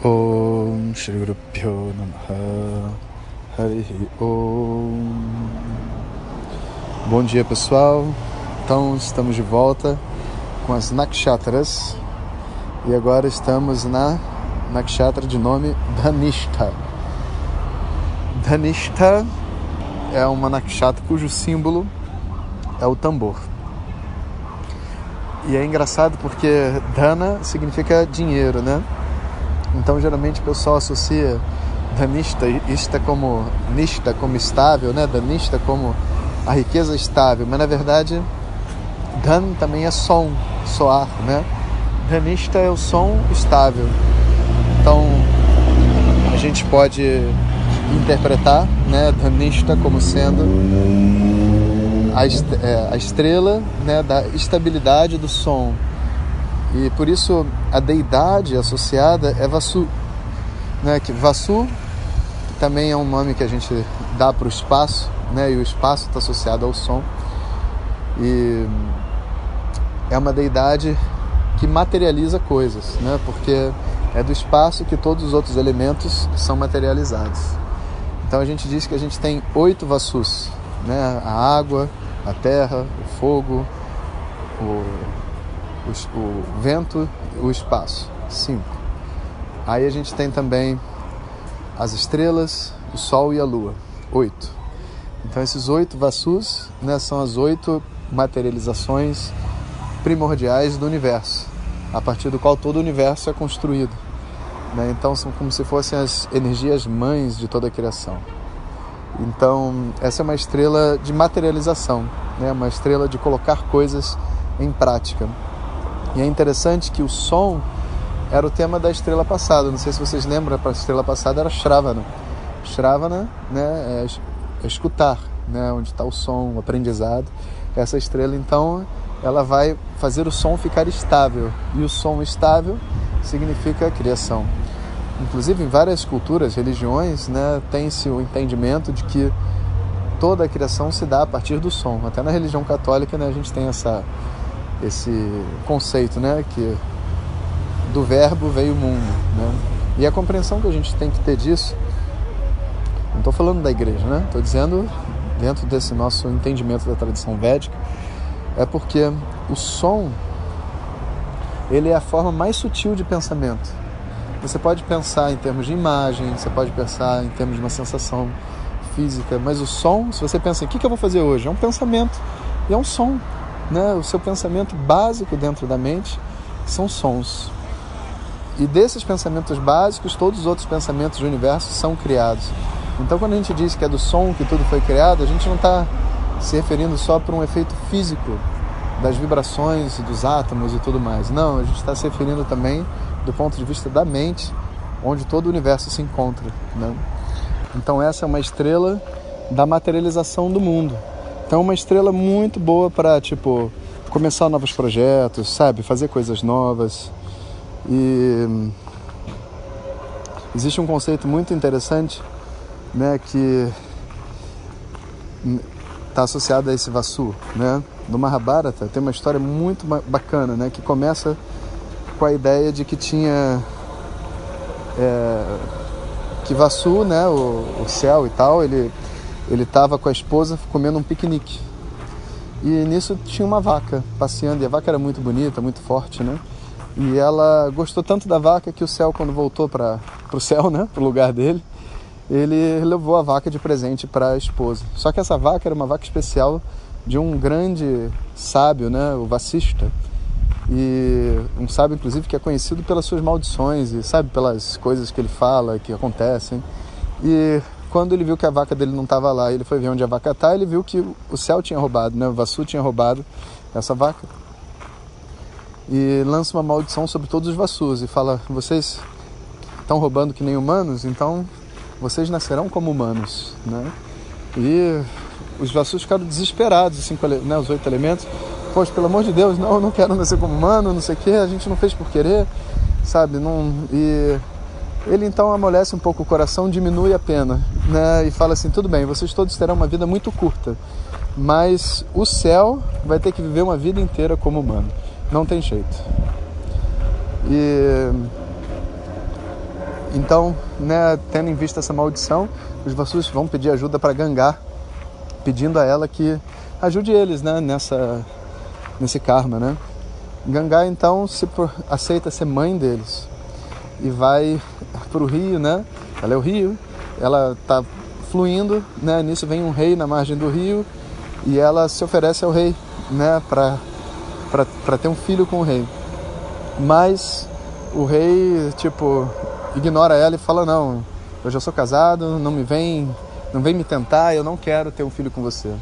Guru Pyo Namaha Harihi Om Bom dia pessoal, então estamos de volta com as Nakshatras e agora estamos na Nakshatra de nome Dhanishta. Dhanishta é uma Nakshatra cujo símbolo é o tambor. E é engraçado porque Dhana significa dinheiro, né? Então, geralmente o pessoal associa danista, ista como nista como estável, né? Danista como a riqueza estável, mas na verdade dan também é som, soar, né? Danista é o som estável. Então, a gente pode interpretar, né, danista como sendo a, é, estrela, né, da estabilidade do som, e por isso a deidade associada é Vasu. Né? Que Vasu também é um nome que a gente dá para o espaço, né? e o espaço está associado ao som. E é uma deidade que materializa coisas, né? porque é do espaço que todos os outros elementos são materializados. Então a gente diz que a gente tem oito Vasus, né? a água, a terra, o fogo, o o, vento o espaço. Cinco. Aí a gente tem também as estrelas, o sol e a lua. Oito. Então esses oito vassus né, são as oito materializações primordiais do universo, a partir do qual todo o universo é construído. Né? Então são como se fossem as energias mães de toda a criação. Então essa é uma estrela de materialização, né? uma estrela de colocar coisas em prática. E é interessante que o som era o tema da estrela passada. Não sei se vocês lembram, a estrela passada era Shravana. Shravana né, é, escutar, né, onde está o som, o aprendizado. Essa estrela, então, ela vai fazer o som ficar estável. E o som estável significa criação. Inclusive, em várias culturas, religiões, né, tem-se o entendimento de que toda a criação se dá a partir do som. Até na religião católica né, a gente tem essa esse conceito, né, que do verbo veio o mundo, né? E a compreensão que a gente tem que ter disso, não estou falando da igreja, né? Estou dizendo dentro desse nosso entendimento da tradição védica, é porque o som ele é a forma mais sutil de pensamento. Você pode pensar em termos de imagem, você pode pensar em termos de uma sensação física, mas o som, se você pensa em o que, que eu vou fazer hoje, é um pensamento e é um som né, o seu pensamento básico dentro da mente são sons. E desses pensamentos básicos, todos os outros pensamentos do universo são criados. Então, quando a gente diz que é do som que tudo foi criado, a gente não está se referindo só para um efeito físico das vibrações dos átomos e tudo mais. Não, a gente está se referindo também do ponto de vista da mente, onde todo o universo se encontra. Né? Então, essa é uma estrela da materialização do mundo. Então, uma estrela muito boa para, tipo, começar novos projetos, sabe? Fazer coisas novas. E existe um conceito muito interessante, né, que está associado a esse Vasu, né? No Mahabharata tem uma história muito bacana, né, que começa com a ideia de que tinha é, que Vasu, né, o, o céu e tal, ele ele estava com a esposa comendo um piquenique. E nisso tinha uma vaca passeando, e a vaca era muito bonita, muito forte, né? E ela gostou tanto da vaca que o céu, quando voltou para o céu, né, para o lugar dele, ele levou a vaca de presente para a esposa. Só que essa vaca era uma vaca especial de um grande sábio, né, o Vassista. E um sábio, inclusive, que é conhecido pelas suas maldições e, sabe, pelas coisas que ele fala, que acontecem. E quando ele viu que a vaca dele não estava lá, ele foi ver onde a vaca está, ele viu que o céu tinha roubado, né? o Vassu tinha roubado essa vaca. e lança uma maldição sobre todos os Vasus e fala: vocês estão roubando que nem humanos, então vocês nascerão como humanos, né? E os Vasus ficaram desesperados, assim, né, os oito elementos. Poxa, pelo amor de Deus, não, eu não quero nascer como humano, não sei o quê, a gente não fez por querer, sabe? Não, e ele então amolece um pouco o coração, diminui a pena, né? E fala assim: tudo bem, vocês todos terão uma vida muito curta, mas o céu vai ter que viver uma vida inteira como humano, não tem jeito. E então, né, tendo em vista essa maldição, os Vasus vão pedir ajuda para Gangá, pedindo a ela que ajude eles, né, nessa nesse karma, né? Gangá então se aceita ser mãe deles e vai para o rio, né? Ela é o rio, ela está fluindo, né? Nisso vem um rei na margem do rio e ela se oferece ao rei, né? Para ter um filho com o rei. Mas o rei, tipo, ignora ela e fala: Não, eu já sou casado, não me vem, não vem me tentar, eu não quero ter um filho com você.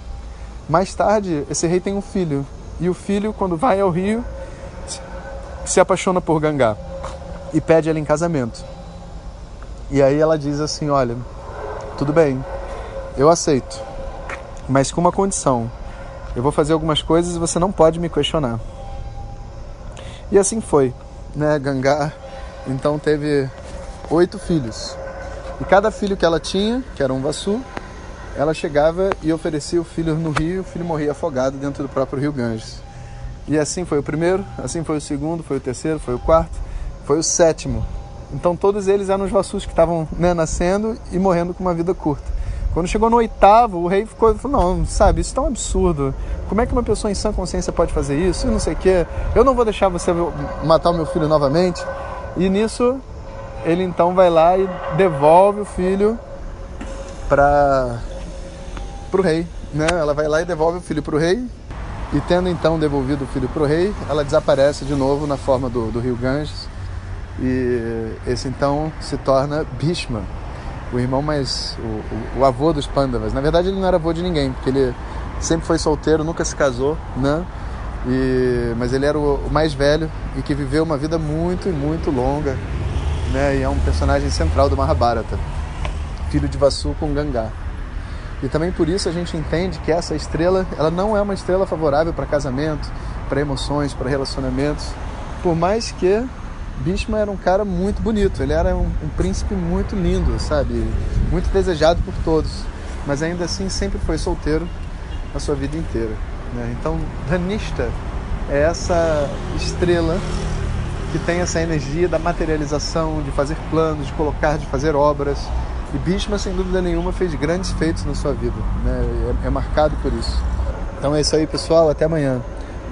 Mais tarde, esse rei tem um filho e o filho, quando vai ao rio, se apaixona por Gangá e pede ela em casamento. E aí ela diz assim: Olha, tudo bem, eu aceito, mas com uma condição. Eu vou fazer algumas coisas e você não pode me questionar. E assim foi, né? Gangá então teve oito filhos. E cada filho que ela tinha, que era um vassu, ela chegava e oferecia o filho no rio, o filho morria afogado dentro do próprio rio Ganges. E assim foi o primeiro, assim foi o segundo, foi o terceiro, foi o quarto, foi o sétimo. Então todos eles eram os vassus que estavam né, nascendo e morrendo com uma vida curta. Quando chegou no oitavo, o rei ficou falou, não, sabe, isso é tão absurdo. Como é que uma pessoa em sã consciência pode fazer isso? E não sei o quê. Eu não vou deixar você matar o meu filho novamente. E nisso, ele então vai lá e devolve o filho para o rei. Né? Ela vai lá e devolve o filho para o rei. E tendo então devolvido o filho para o rei, ela desaparece de novo na forma do, do rio Ganges e esse então se torna Bhishma, o irmão mais. O, o, o, avô dos Pandavas. Na verdade, ele não era avô de ninguém, porque ele sempre foi solteiro, nunca se casou, né? E, mas ele era o, o mais velho e que viveu uma vida muito e muito longa, né? E é um personagem central do Mahabharata, filho de Vasu com Gangá. E também por isso a gente entende que essa estrela, ela não é uma estrela favorável para casamento, para emoções, para relacionamentos, por mais que Bhishma era um cara muito bonito, ele era um, um, príncipe muito lindo, sabe? Muito desejado por todos, mas ainda assim sempre foi solteiro a sua vida inteira. Né? Então, Dhanishta é essa estrela que tem essa energia da materialização, de fazer planos, de colocar, de fazer obras. E Bhishma, sem dúvida nenhuma, fez grandes feitos na sua vida, né? é, é marcado por isso. Então é isso aí, pessoal. Até amanhã.